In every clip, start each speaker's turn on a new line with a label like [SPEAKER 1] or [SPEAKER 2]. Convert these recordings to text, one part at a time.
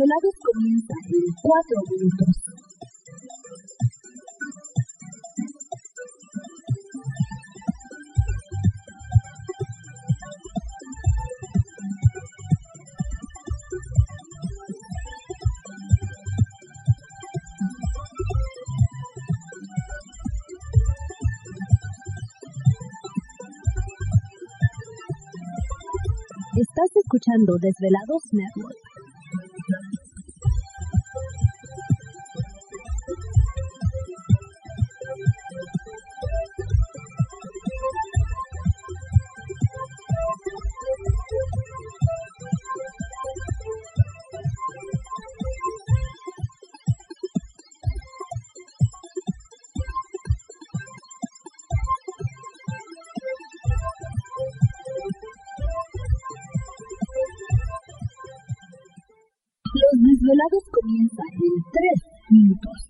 [SPEAKER 1] Los desvelados comienzan en cuatro minutos.
[SPEAKER 2] Estás escuchando Desvelados Network.
[SPEAKER 1] Los desvelados comienzan en tres minutos.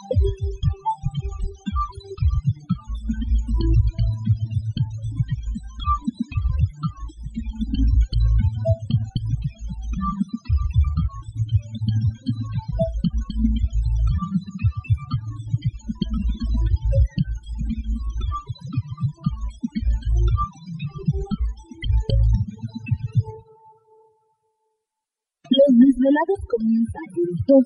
[SPEAKER 1] Comienzan en dos.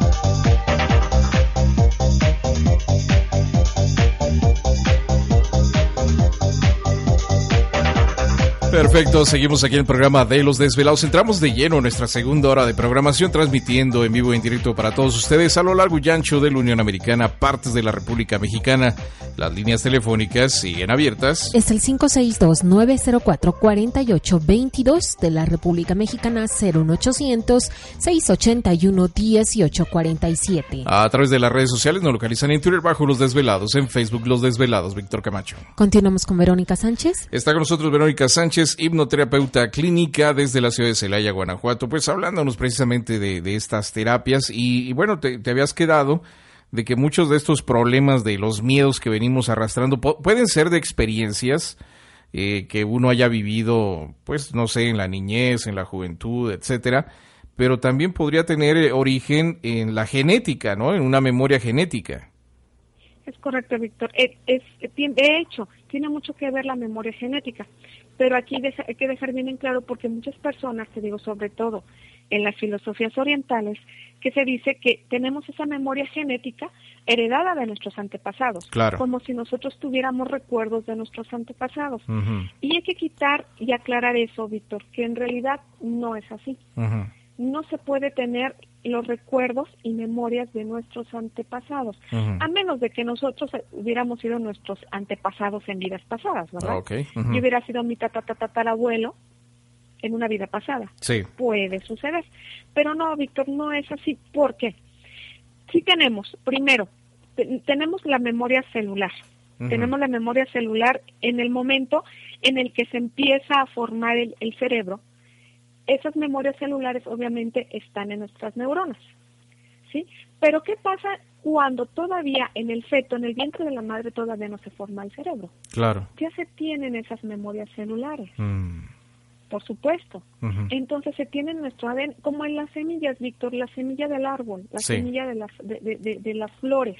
[SPEAKER 3] Perfecto, seguimos aquí en el programa de Los Desvelados. Entramos de lleno en nuestra segunda hora de programación, transmitiendo en vivo y en directo para todos ustedes a lo largo y ancho de la Unión Americana, partes de la República Mexicana. Las líneas telefónicas siguen abiertas.
[SPEAKER 4] Es el 562-904-4822 de la República Mexicana, 01800-681-1847.
[SPEAKER 3] A través de las redes sociales nos localizan en Twitter bajo Los Desvelados, en Facebook Los Desvelados, Víctor Camacho.
[SPEAKER 4] Continuamos con Verónica Sánchez.
[SPEAKER 3] Está con nosotros Verónica Sánchez hipnoterapeuta clínica desde la ciudad de Celaya, Guanajuato, pues hablándonos precisamente de, estas terapias y, bueno, te, habías quedado de que muchos de estos problemas de los miedos que venimos arrastrando pueden ser de experiencias eh, que uno haya vivido, pues no sé, en la niñez, en la juventud, etcétera, pero también podría tener eh, origen en la genética, ¿no? En una memoria genética.
[SPEAKER 5] Es correcto, Víctor. Es, de hecho, tiene mucho que ver la memoria genética. Pero aquí hay que dejar bien en claro porque muchas personas, te digo sobre todo en las filosofías orientales, que se dice que tenemos esa memoria genética heredada de nuestros antepasados, como si nosotros tuviéramos recuerdos de nuestros antepasados. Y hay que quitar y aclarar eso, Víctor, que en realidad no es así. No se puede tener los recuerdos y memorias de nuestros antepasados, a menos de que nosotros hubiéramos sido nuestros antepasados en vidas pasadas, ¿verdad? Okay. Yo hubiera sido mi tatarabuelo en una vida pasada.
[SPEAKER 3] Sí.
[SPEAKER 5] Puede suceder. Pero no, Víctor, no es así. ¿Por qué? Sí tenemos, primero, tenemos la memoria celular. Tenemos la memoria celular en el momento en el que se empieza a formar el cerebro esas memorias celulares obviamente están en nuestras neuronas, ¿sí? Pero ¿qué pasa cuando todavía en el feto, en el vientre de la madre, todavía no se forma el cerebro?
[SPEAKER 3] Claro.
[SPEAKER 5] Ya se tienen esas memorias celulares.
[SPEAKER 3] Mm.
[SPEAKER 5] Por supuesto. Entonces se tienen nuestro ADN, como en las semillas, Víctor, la semilla del árbol, la semilla de las, de, de las flores.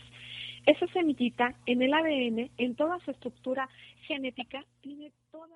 [SPEAKER 5] Esa semillita en el ADN, en toda su estructura genética, tiene toda la